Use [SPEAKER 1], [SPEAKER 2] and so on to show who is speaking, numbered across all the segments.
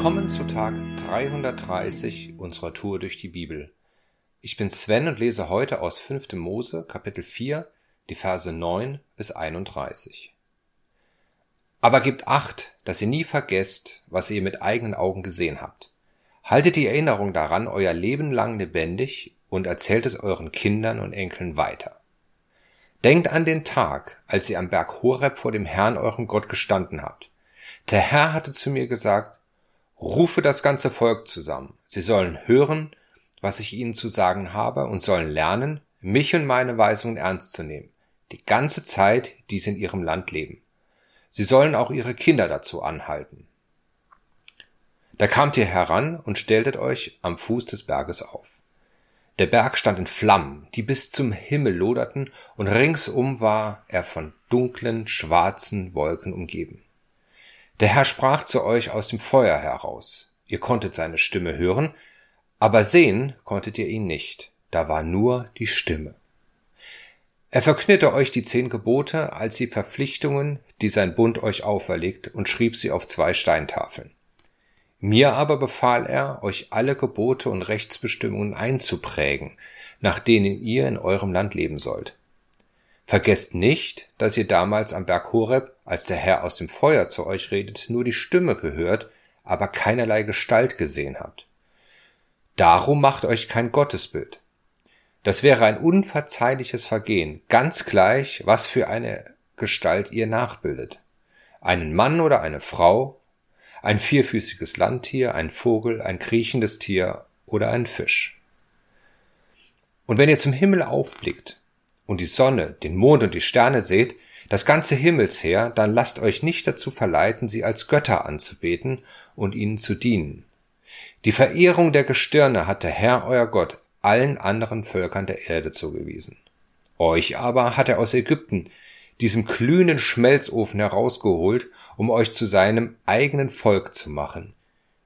[SPEAKER 1] Willkommen zu Tag 330 unserer Tour durch die Bibel. Ich bin Sven und lese heute aus 5. Mose, Kapitel 4, die Verse 9 bis 31. Aber gebt acht, dass ihr nie vergesst, was ihr mit eigenen Augen gesehen habt. Haltet die Erinnerung daran euer Leben lang lebendig und erzählt es euren Kindern und Enkeln weiter. Denkt an den Tag, als ihr am Berg Horeb vor dem Herrn eurem Gott gestanden habt. Der Herr hatte zu mir gesagt, Rufe das ganze Volk zusammen. Sie sollen hören, was ich ihnen zu sagen habe und sollen lernen, mich und meine Weisungen ernst zu nehmen, die ganze Zeit, die sie in ihrem Land leben. Sie sollen auch ihre Kinder dazu anhalten. Da kamt ihr heran und stelltet euch am Fuß des Berges auf. Der Berg stand in Flammen, die bis zum Himmel loderten, und ringsum war er von dunklen, schwarzen Wolken umgeben. Der Herr sprach zu euch aus dem Feuer heraus. Ihr konntet seine Stimme hören, aber sehen konntet ihr ihn nicht. Da war nur die Stimme. Er verknitterte euch die zehn Gebote als die Verpflichtungen, die sein Bund euch auferlegt, und schrieb sie auf zwei Steintafeln. Mir aber befahl er, euch alle Gebote und Rechtsbestimmungen einzuprägen, nach denen ihr in eurem Land leben sollt. Vergesst nicht, dass ihr damals am Berg Horeb, als der Herr aus dem Feuer zu euch redet, nur die Stimme gehört, aber keinerlei Gestalt gesehen habt. Darum macht euch kein Gottesbild. Das wäre ein unverzeihliches Vergehen, ganz gleich, was für eine Gestalt ihr nachbildet. Einen Mann oder eine Frau, ein vierfüßiges Landtier, ein Vogel, ein kriechendes Tier oder ein Fisch. Und wenn ihr zum Himmel aufblickt, und die Sonne, den Mond und die Sterne seht, das ganze Himmelsheer, dann lasst euch nicht dazu verleiten, sie als Götter anzubeten und ihnen zu dienen. Die Verehrung der Gestirne hat der Herr euer Gott allen anderen Völkern der Erde zugewiesen. Euch aber hat er aus Ägypten, diesem glühenden Schmelzofen herausgeholt, um euch zu seinem eigenen Volk zu machen,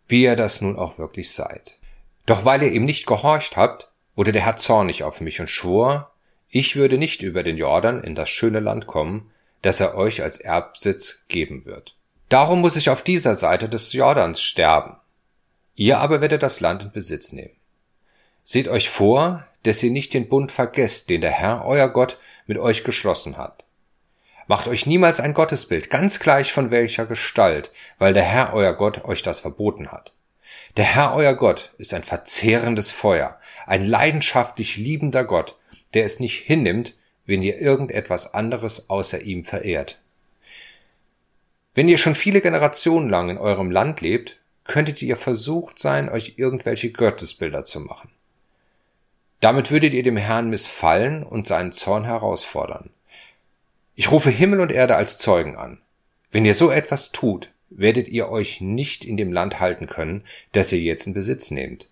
[SPEAKER 1] wie ihr das nun auch wirklich seid. Doch weil ihr ihm nicht gehorcht habt, wurde der Herr zornig auf mich und schwor, ich würde nicht über den Jordan in das schöne Land kommen, das er euch als Erbsitz geben wird. Darum muss ich auf dieser Seite des Jordans sterben. Ihr aber werdet das Land in Besitz nehmen. Seht euch vor, dass ihr nicht den Bund vergesst, den der Herr, euer Gott, mit euch geschlossen hat. Macht euch niemals ein Gottesbild, ganz gleich von welcher Gestalt, weil der Herr, euer Gott, euch das verboten hat. Der Herr, euer Gott, ist ein verzehrendes Feuer, ein leidenschaftlich liebender Gott, der es nicht hinnimmt, wenn ihr irgendetwas anderes außer ihm verehrt. Wenn ihr schon viele Generationen lang in eurem Land lebt, könntet ihr versucht sein, euch irgendwelche Gottesbilder zu machen. Damit würdet ihr dem Herrn missfallen und seinen Zorn herausfordern. Ich rufe Himmel und Erde als Zeugen an. Wenn ihr so etwas tut, werdet ihr euch nicht in dem Land halten können, das ihr jetzt in Besitz nehmt.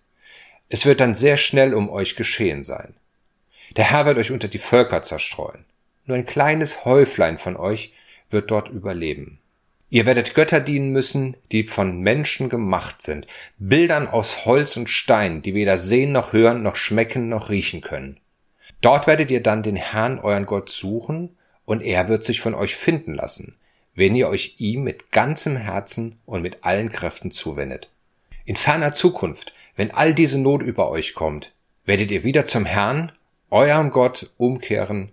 [SPEAKER 1] Es wird dann sehr schnell um euch geschehen sein. Der Herr wird euch unter die Völker zerstreuen. Nur ein kleines Häuflein von euch wird dort überleben. Ihr werdet Götter dienen müssen, die von Menschen gemacht sind, Bildern aus Holz und Stein, die weder sehen noch hören noch schmecken noch riechen können. Dort werdet ihr dann den Herrn euren Gott suchen, und er wird sich von euch finden lassen, wenn ihr euch ihm mit ganzem Herzen und mit allen Kräften zuwendet. In ferner Zukunft, wenn all diese Not über euch kommt, werdet ihr wieder zum Herrn eurem Gott umkehren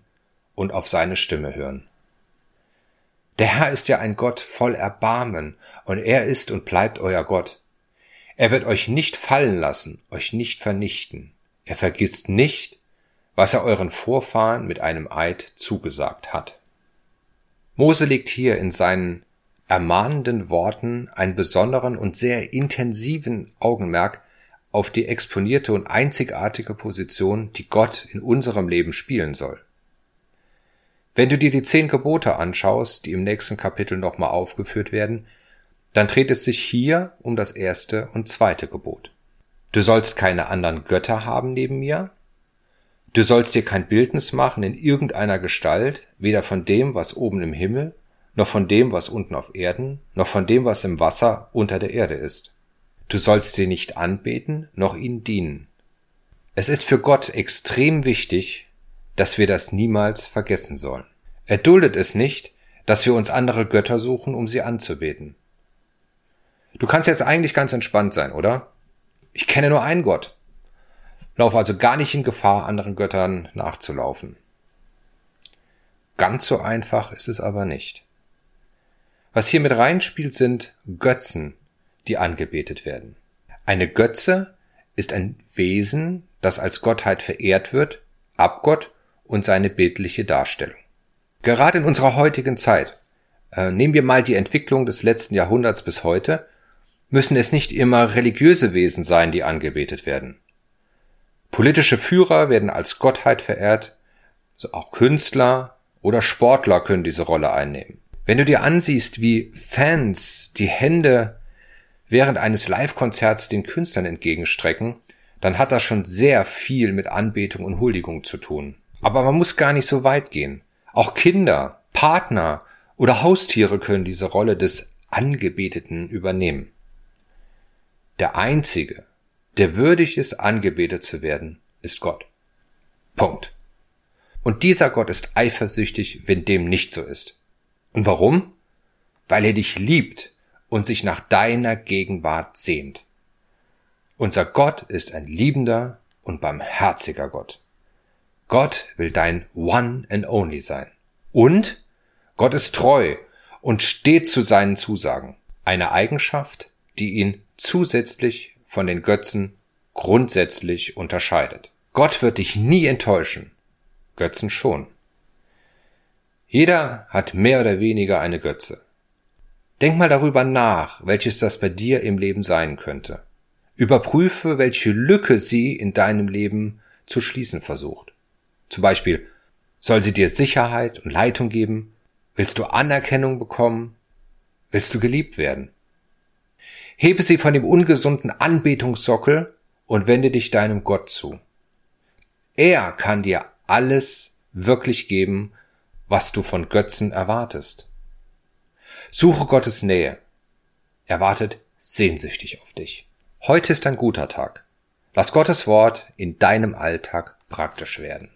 [SPEAKER 1] und auf seine Stimme hören. Der Herr ist ja ein Gott voll Erbarmen, und er ist und bleibt euer Gott. Er wird euch nicht fallen lassen, euch nicht vernichten. Er vergisst nicht, was er euren Vorfahren mit einem Eid zugesagt hat. Mose legt hier in seinen ermahnenden Worten einen besonderen und sehr intensiven Augenmerk auf die exponierte und einzigartige Position, die Gott in unserem Leben spielen soll. Wenn du dir die zehn Gebote anschaust, die im nächsten Kapitel nochmal aufgeführt werden, dann dreht es sich hier um das erste und zweite Gebot. Du sollst keine anderen Götter haben neben mir. Du sollst dir kein Bildnis machen in irgendeiner Gestalt, weder von dem, was oben im Himmel, noch von dem, was unten auf Erden, noch von dem, was im Wasser unter der Erde ist. Du sollst sie nicht anbeten, noch ihnen dienen. Es ist für Gott extrem wichtig, dass wir das niemals vergessen sollen. Er duldet es nicht, dass wir uns andere Götter suchen, um sie anzubeten. Du kannst jetzt eigentlich ganz entspannt sein, oder? Ich kenne nur einen Gott. Laufe also gar nicht in Gefahr, anderen Göttern nachzulaufen. Ganz so einfach ist es aber nicht. Was hier mit reinspielt, sind Götzen, die angebetet werden. Eine Götze ist ein Wesen, das als Gottheit verehrt wird, Abgott und seine bildliche Darstellung. Gerade in unserer heutigen Zeit, äh, nehmen wir mal die Entwicklung des letzten Jahrhunderts bis heute, müssen es nicht immer religiöse Wesen sein, die angebetet werden. Politische Führer werden als Gottheit verehrt, so auch Künstler oder Sportler können diese Rolle einnehmen. Wenn du dir ansiehst, wie Fans die Hände während eines Live-Konzerts den Künstlern entgegenstrecken, dann hat das schon sehr viel mit Anbetung und Huldigung zu tun. Aber man muss gar nicht so weit gehen. Auch Kinder, Partner oder Haustiere können diese Rolle des Angebeteten übernehmen. Der Einzige, der würdig ist, angebetet zu werden, ist Gott. Punkt. Und dieser Gott ist eifersüchtig, wenn dem nicht so ist. Und warum? Weil er dich liebt und sich nach deiner Gegenwart sehnt. Unser Gott ist ein liebender und barmherziger Gott. Gott will dein One and Only sein. Und Gott ist treu und steht zu seinen Zusagen. Eine Eigenschaft, die ihn zusätzlich von den Götzen grundsätzlich unterscheidet. Gott wird dich nie enttäuschen. Götzen schon. Jeder hat mehr oder weniger eine Götze. Denk mal darüber nach, welches das bei dir im Leben sein könnte. Überprüfe, welche Lücke sie in deinem Leben zu schließen versucht. Zum Beispiel, soll sie dir Sicherheit und Leitung geben? Willst du Anerkennung bekommen? Willst du geliebt werden? Hebe sie von dem ungesunden Anbetungssockel und wende dich deinem Gott zu. Er kann dir alles wirklich geben, was du von Götzen erwartest. Suche Gottes Nähe. Er wartet sehnsüchtig auf dich. Heute ist ein guter Tag. Lass Gottes Wort in deinem Alltag praktisch werden.